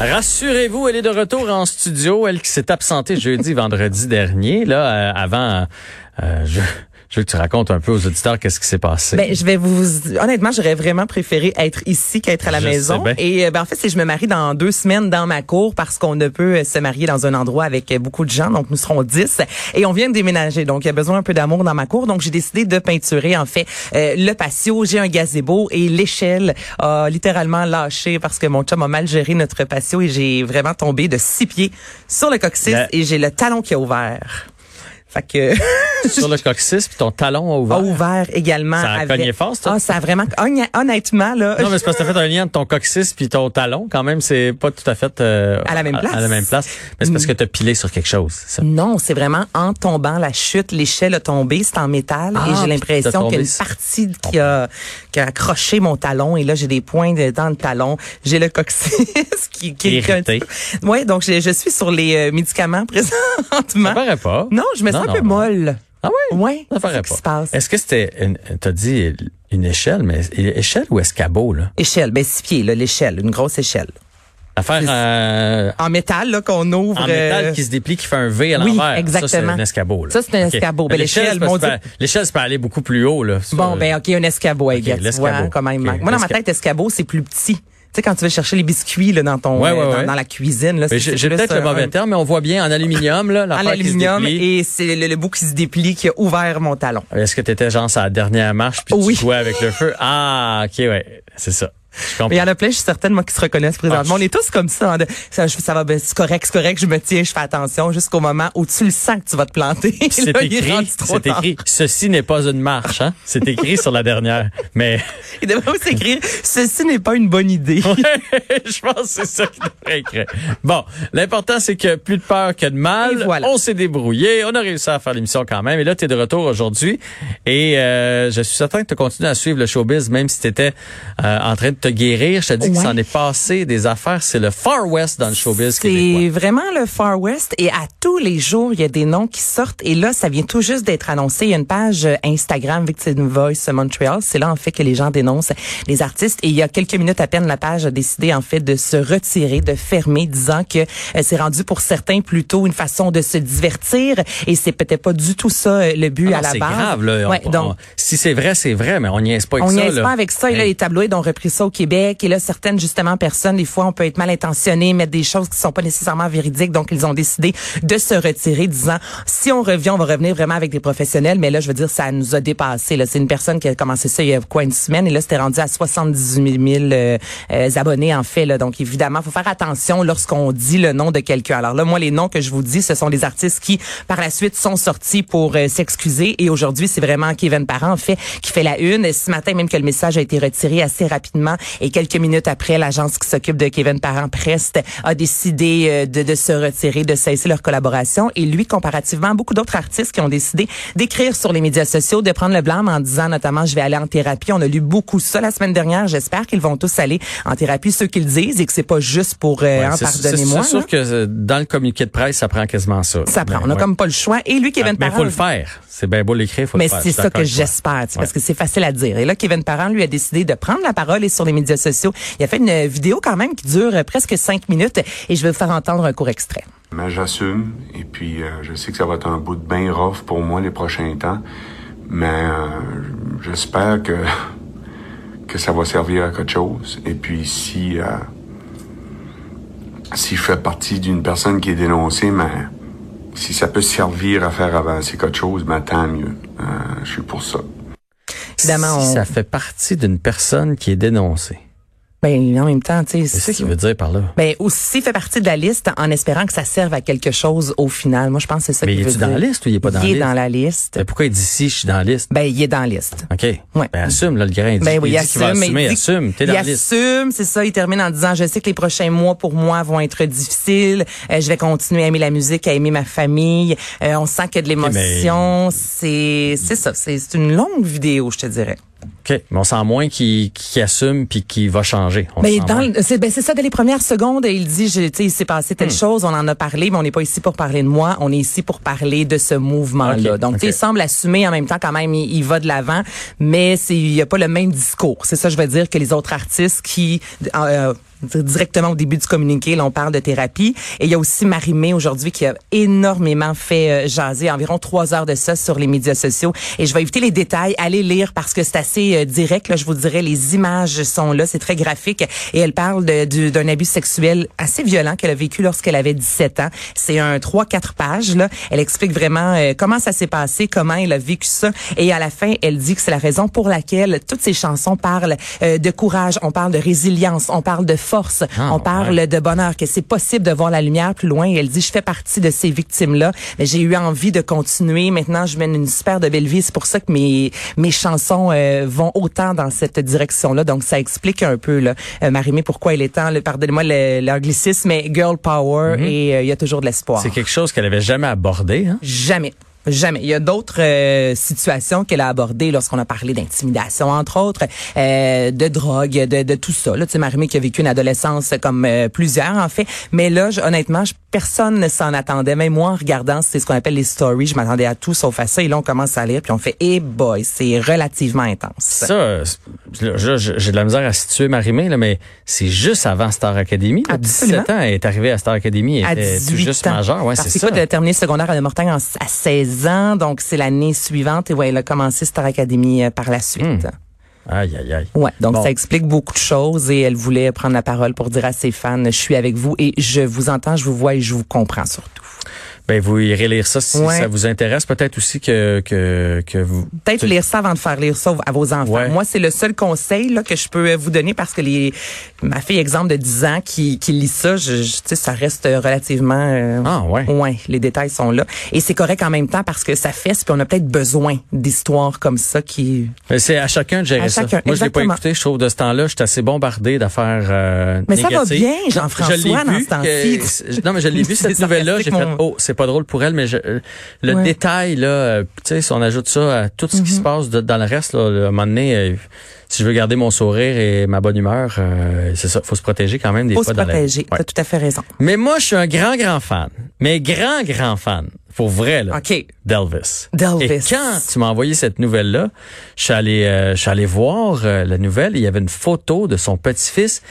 Rassurez-vous, elle est de retour en studio. Elle qui s'est absentée jeudi, vendredi dernier. Là, euh, avant, euh, je, je veux que tu racontes un peu aux auditeurs qu'est-ce qui s'est passé. Ben, je vais vous, honnêtement, j'aurais vraiment préféré être ici qu'être à la Je maison. Et euh, ben, en fait, c'est je me marie dans deux semaines dans ma cour parce qu'on ne peut euh, se marier dans un endroit avec euh, beaucoup de gens. Donc, nous serons dix et on vient de déménager. Donc, il y a besoin un peu d'amour dans ma cour. Donc, j'ai décidé de peinturer, en fait, euh, le patio. J'ai un gazebo et l'échelle a littéralement lâché parce que mon chum a mal géré notre patio et j'ai vraiment tombé de six pieds sur le coccyx et j'ai le talon qui a ouvert. Fait que Sur le coccyx, puis ton talon a ouvert. a ouvert également. Ça a avec- cogné fort, ça? Ah, ça a vraiment, honnêtement, là. Non, mais c'est parce que t'as fait un lien entre ton coccyx puis ton talon. Quand même, c'est pas tout à fait euh, À la même place. À, la même place. Mais c'est parce que t'as pilé sur quelque chose. ça? Non, c'est vraiment en tombant la chute, l'échelle a tombé, c'est en métal Ah, et j'ai l'impression qu'il y a une partie qui a, qui a accroché mon talon et là j'ai des points de- dans le talon, j'ai le coccyx qui, qui Irrité. Ouais, donc je, je suis sur les euh, médicaments présentement. Ça paraît pas. Non, je me sens Non, un peu non. molle. Ah oui? Ouais, Ça qui pas. se passe. Est-ce que c'était, une- t'as dit une échelle, mais échelle ou escabeau, là? Échelle, ben six pieds là, l'échelle, une grosse échelle. Affaire euh, En métal là qu'on ouvre. en métal euh, qui se déplie, qui fait un V à oui, l'envers. Ça, c'est exactement. un escabeau. là. Ça, c'est un escabeau. Mais Ben, l'échelle, mon Dieu. L'échelle, peut aller beaucoup plus haut. Là, sur- Bon, ben, OK, un escabeau, I OK, guess. Tu l'escabeau. vois, OK, manque. Moi, dans ma tête, escabeau, c'est plus petit. Tu sais, quand tu veux chercher les biscuits là, dans ton Ouais, ouais, euh, dans, la cuisine. J'ai peut-être le euh, mauvais un- terme, mais on voit bien en aluminium, là, En aluminium et c'est le, le bout qui se déplie qui a ouvert mon talon. Est-ce que tu étais genre sur la dernière marche puis Oui. tu jouais avec le feu? Ah, OK, ouais, c'est ça. Il y en a plein, je suis certaine, moi, qui se reconnaissent présentement. Ah, on est tous comme ça. hein, de- ça, je- ça va, ben, c'est correct, c'est correct, je me tiens, je fais attention jusqu'au moment où tu le sens que tu vas te planter. C'est écrit, c'est écrit, ceci n'est pas une marche, hein? C'est écrit sur la dernière. Mais, Il devrait aussi écrire, ceci n'est pas une bonne idée. je pense que c'est ça qu'il devrait écrire. Bon, l'important, c'est que plus de peur que de mal. Et voilà. On s'est débrouillé. On a réussi à faire l'émission quand même. Et là, tu es de retour aujourd'hui. Et euh, je suis certain que tu continues à suivre le showbiz, même si tu étais en train de te guérir. Je te dis que Ouais. s'en est passé des affaires. C'est le Far West dans le showbiz. C'est vraiment le Far West et à tous les jours, il y a des noms qui sortent et là, ça vient tout juste d'être annoncé. Il y a une page euh, Instagram Victim Voice Montreal. C'est là, en fait, que les gens dénoncent les artistes et il y a quelques minutes à peine, la page a décidé, en fait, de se retirer, de fermer, disant que euh, c'est rendu pour certains plutôt une façon de se divertir et c'est peut-être pas du tout ça euh, le but Ah à la c'est base. grave, là. On- Ouais, donc, on- si c'est vrai, c'est vrai, mais on niaise pas avec on ça. niaise là. pas avec ça. Et là, les tabloïds ont repris ça Québec. Et là, certaines, justement, personnes, des fois, on peut être mal intentionné, mettre des choses qui sont pas nécessairement véridiques. Donc, ils ont décidé de se retirer, disant, si on revient, on va revenir vraiment avec des professionnels. Mais là, je veux dire, ça nous a dépassé. Là, c'est une personne qui a commencé ça il y a quoi, une semaine? Et là, c'était rendu à 78 000 euh, euh, abonnés, en fait. Là. Donc, évidemment, faut faire attention lorsqu'on dit le nom de quelqu'un. Alors là, moi, les noms que je vous dis, ce sont des artistes qui, par la suite, sont sortis pour euh, s'excuser. Et aujourd'hui, c'est vraiment Kevin Parent, en fait, qui fait la une. Ce matin, même que le message a été retiré assez rapidement. Et quelques minutes après, l'agence qui s'occupe de Kevin Parent, Prest, a décidé euh, de, de se retirer, de cesser leur collaboration. Et lui, comparativement à beaucoup d'autres artistes qui ont décidé d'écrire sur les médias sociaux, de prendre le blâme en disant notamment, je vais aller en thérapie. On a lu beaucoup ça la semaine dernière. J'espère qu'ils vont tous aller en thérapie, ceux qui le disent, et que c'est pas juste pour, euh, Ouais, hein, c'est- pardonnez-moi. C'est sûr que euh, dans le communiqué de presse, ça prend quasiment ça. Ça prend. Mais, On a ouais. comme pas le choix. Et lui, Kevin Ah, Mais Parent. faut le faire. C'est bien beau l'écrire, faut Mais le faire. c'est Je suis ça que j'espère, Ouais. parce que c'est facile à dire. Et là, Kevin Parent, lui, a décidé de prendre la parole et sur Il a fait une vidéo quand même qui dure presque cinq minutes et je vais vous faire entendre un court extrait. Mais j'assume, et puis euh, je sais que ça va être un bout de bien rough pour moi les prochains temps, mais euh, j'espère que que ça va servir à quelque chose. Et puis si euh, si je fais partie d'une personne qui est dénoncée, mais si ça peut servir à faire avancer quelque chose, ben tant mieux. Je suis pour ça. Évidemment, Si on- ça fait partie d'une personne qui est dénoncée. Ben, en même temps, tu sais. Ça qu'il veut dire par là? Ben, aussi fait partie de la liste en espérant que ça serve à quelque chose au final. Moi, je pense que c'est ça Mais veut est-tu dans la liste ou il est pas dans la Il est liste? dans la liste. Mais pourquoi il dit si je suis dans la liste? Ben, il est dans la liste. OK. Ouais. Ben, assume, là, le grain. Il dit, Ben oui, il il va assume. assumer. il dit- assume. T'es il dans la liste. assume, c'est ça. Il termine en disant, je sais que les prochains mois pour moi vont être difficiles. Euh, je vais continuer à aimer la musique, à aimer ma famille. Euh, on sent qu'il y a de l'émotion. C'est, c'est ça. C'est une longue vidéo, je te dirais. OK. Mais on sent moins qu'il qu'il assume puis qu'il va changer. On Ben, c'est, ben, ça, dès les premières secondes, il dit, je, tu sais, il s'est passé Hmm. telle chose, on en a parlé, mais on n'est pas ici pour parler de moi, on est ici pour parler de ce mouvement-là. Ok, Donc, tu sais, ok. il semble assumer en même temps quand même, il, il va de l'avant, mais c'est, il n'y a pas le même discours. C'est ça, je veux dire, que les autres artistes qui, euh, directement au début du communiqué, là, on parle de thérapie. Et il y a aussi Marie-Mé aujourd'hui qui a énormément fait euh, jaser, environ trois heures de ça sur les médias sociaux. Et je vais éviter les détails, allez lire parce que c'est assez euh, direct. Là, je vous dirais, les images sont là, c'est très graphique. Et elle parle d'un abus sexuel assez violent qu'elle a vécu lorsqu'elle avait 17 ans. C'est un 3-4 pages. Là. Elle explique vraiment euh, comment ça s'est passé, comment elle a vécu ça. Et à la fin, elle dit que c'est la raison pour laquelle toutes ces chansons parlent de courage, on parle de résilience, on parle de force. Ah, on parle ouais. de bonheur, que c'est possible de voir la lumière plus loin. Et elle dit, je fais partie de ces victimes-là, mais j'ai eu envie de continuer. Maintenant, je mène une super de belle vie. C'est pour ça que mes mes chansons euh, vont autant dans cette direction-là. Donc, ça explique un peu, là, euh, Marimé, pourquoi il est temps, pardonnez-moi l'anglicisme, mais girl power et euh, il y a toujours de l'espoir. C'est quelque chose qu'elle avait jamais abordé. Hein? Jamais. Jamais. Il y a d'autres euh, situations qu'elle a abordées lorsqu'on a parlé d'intimidation, entre autres, euh, de drogue, de, de tout ça. Là, tu sais, Marimé qui a vécu une adolescence comme euh, plusieurs, en fait. Mais là, je- honnêtement, je- personne ne s'en attendait. Même moi, en regardant, c'est ce qu'on appelle les stories, je m'attendais à tout sauf à ça. Et là, on commence à lire, puis on fait, eh boy, c'est relativement intense. Ça, euh, j'ai de la misère à situer Marimé, là, mais c'est juste avant Star Academy. Absolument. 17 ans, elle est arrivée à Star Academy. à Elle était tout 18 juste majeure. Ouais, c'est ça. a terminé le secondaire à de Mortagne en- à 16 ans, donc c'est l'année suivante. Et ouais, elle a commencé Star Academy euh, par la suite. Hmm. Aïe, aïe, aïe. Ouais, donc Bon. ça explique beaucoup de choses et elle voulait prendre la parole pour dire à ses fans, je suis avec vous et je vous entends, je vous vois et je vous comprends surtout. Ben, vous irez lire ça si Ouais. ça vous intéresse. Peut-être aussi que, que, que vous... Peut-être lire ça avant de faire lire ça à vos enfants. Ouais. Moi, c'est le seul conseil là, que je peux euh, vous donner parce que les ma fille, exemple de 10 ans, qui, qui lit ça, je, je- tu sais, ça reste relativement... euh, Ah, ouais. Ouais, les détails sont là. Et c'est correct en même temps parce que ça fesse, puis on a peut-être besoin d'histoires comme ça qui... C'est à chacun de gérer À ça. chacun, Moi, je l'ai pas exactement. écouté. Je trouve de ce temps-là, j'étais assez bombardé d'affaires euh, Mais ça va bien, Je- Jean-François, je l'ai dans vu ce temps-ci. que- Non, mais je l'ai vu, cette nouvelle-là. J'ai fait, oh, c'est pas drôle pour elle, mais je, euh, le Ouais. détail, là, euh, tu sais, si on ajoute ça à tout ce Mm-hmm. qui se passe de- dans le reste, là, à un moment donné, euh, si je veux garder mon sourire et ma bonne humeur, euh, c'est ça, faut se protéger quand même des Faut fois se dans la protéger. Ouais. T'as tout à fait raison. Mais moi, je suis un grand, grand fan. Mais grand, grand fan. Pour vrai, là. OK. D'Elvis. D'Elvis. Et quand tu m'as envoyé cette nouvelle-là, je suis allé, euh, je suis allé voir euh, la nouvelle. Il y avait une photo de son petit-fils.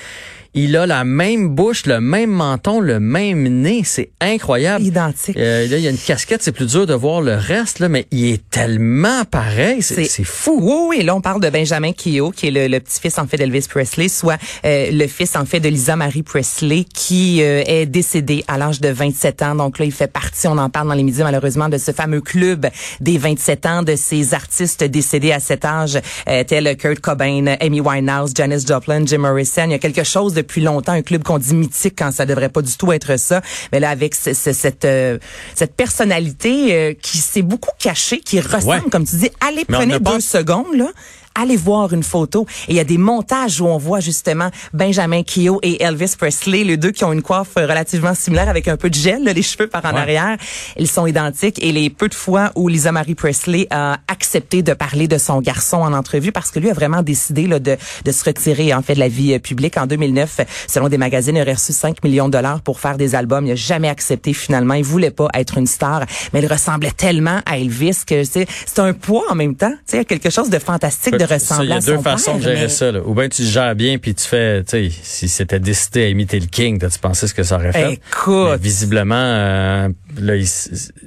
Il a la même bouche, le même menton, le même nez. C'est incroyable. Identique. Euh, là, il y a une casquette. C'est plus dur de voir le reste, là, mais il est tellement pareil. C'est fou. Oui, oui. Là, on parle de Benjamin Keogh, qui est le, le petit-fils, en fait, d'Elvis Presley, soit euh, le fils, en fait, de Lisa Marie Presley, qui euh, est décédé à l'âge de 27 ans. Donc là, il fait partie, on en parle dans les médias, malheureusement, de ce fameux club des 27 ans, de ces artistes décédés à cet âge, euh, tels Kurt Cobain, Amy Winehouse, Janis Joplin, Jim Morrison. Il y a quelque chose depuis longtemps, un club qu'on dit mythique quand ça devrait pas du tout être ça. Mais là, avec ce- ce- cette, euh, cette personnalité euh, qui s'est beaucoup cachée, qui ressemble, Ouais. comme tu dis, allez, Mais prenez deux pas- secondes, là. Allez voir une photo. Et il y a des montages où on voit justement Benjamin Keogh et Elvis Presley, les deux qui ont une coiffe relativement similaire avec un peu de gel, là, les cheveux par en Ouais. arrière. Ils sont identiques. Et les peu de fois où Lisa Marie Presley a accepté de parler de son garçon en entrevue parce que lui a vraiment décidé là, de, de se retirer en fait de la vie euh, publique. En 2009, selon des magazines, il aurait reçu 5 millions de dollars pour faire des albums. Il a jamais accepté finalement. Il voulait pas être une star, mais il ressemblait tellement à Elvis que c'est c'est un poids en même temps. Tu sais, il y a quelque chose de fantastique de ressembler Il y a deux façons de père, gérer mais- ça. Là. Ou bien tu gères bien puis tu fais, tu sais, si c'était décidé à imiter le King, tu pensais ce que ça aurait fait? Écoute. Mais visiblement, euh, là,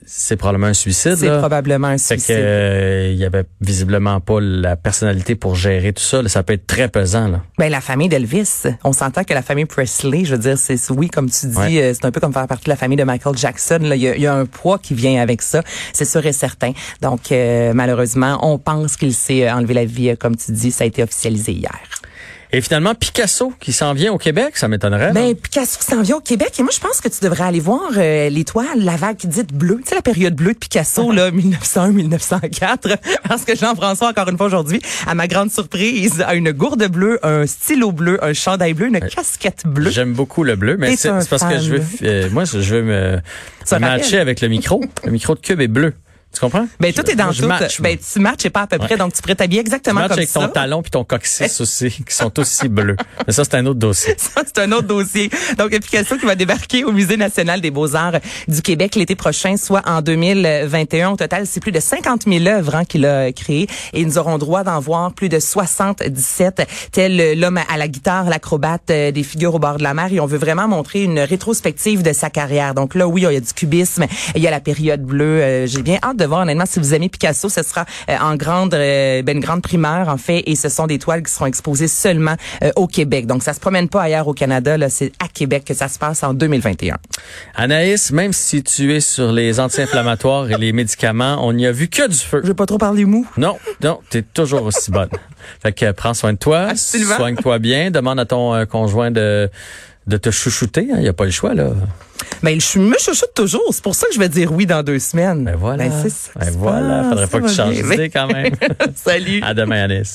c'est probablement un suicide. C'est probablement un Fait que suicide. euh, il y avait visiblement pas la personnalité pour gérer tout ça. là. Ça peut être très pesant. Là. Ben la famille d'Elvis, on s'entend que la famille Presley, je veux dire, c'est oui comme tu dis, Ouais. euh, c'est un peu comme faire partie de la famille de Michael Jackson. Là, il y a, y a un poids qui vient avec ça, c'est sûr et certain. Donc euh, malheureusement, on pense qu'il s'est euh, enlevé la vie, euh, comme tu dis, ça a été officialisé hier. Et finalement, Picasso qui s'en vient au Québec, ça m'étonnerait. Ben Picasso s'en vient au Québec et moi je pense que tu devrais aller voir euh, l'étoile, la vague dite bleue, tu sais la période bleue de Picasso là 1901-1904 parce que Jean-François encore une fois aujourd'hui à ma grande surprise a une gourde bleue, un stylo bleu, un chandail bleu, une casquette bleue. J'aime beaucoup le bleu, mais c'est parce que je veux, euh, moi, je veux me, Ça me matcher avec le micro. Le micro de Cube est bleu. Tu comprends? Ben, tout est dans tout. match, ben, tu matches et pas à peu près, Ouais. donc tu pourrais t'habiller exactement match comme avec ça. ton talon puis ton coccyx aussi, qui sont aussi bleus. Mais ça, c'est un autre dossier. Ça, c'est un autre dossier. Donc, application qui va débarquer au Musée national des beaux-arts du Québec l'été prochain, soit en 2021. Au total, c'est plus de 50 000 œuvres hein, qu'il a créées et nous aurons droit d'en voir plus de 77, tel l'homme à la guitare, l'acrobate, euh, des figures au bord de la mer. Et on veut vraiment montrer une rétrospective de sa carrière. Donc là, oui, il y a du cubisme, il y a la période bleue. Euh, J'ai bien hâte de voir, honnêtement, si vous aimez Picasso, ce sera euh, en grande, euh, ben, une grande primeur, en fait, et ce sont des toiles qui seront exposées seulement euh, au Québec. Donc, ça se promène pas ailleurs au Canada, là, c'est à Québec que ça se passe en 2021. Anaïs, même si tu es sur les anti-inflammatoires et les médicaments, on n'y a vu que du feu. Je vais pas trop parler mou. Non, non, t'es toujours aussi bonne. Fait que prends soin de toi, Absolument. soigne-toi bien, demande à ton euh, conjoint de de te chouchouter, il hein, y a pas le choix là. Mais je me chuchote toujours. C'est pour ça que je vais dire oui dans deux semaines. Ben voilà. Ben, c'est ça Ben voilà, faudrait pas que tu changes d'idée quand même. Salut. à demain Anaïs.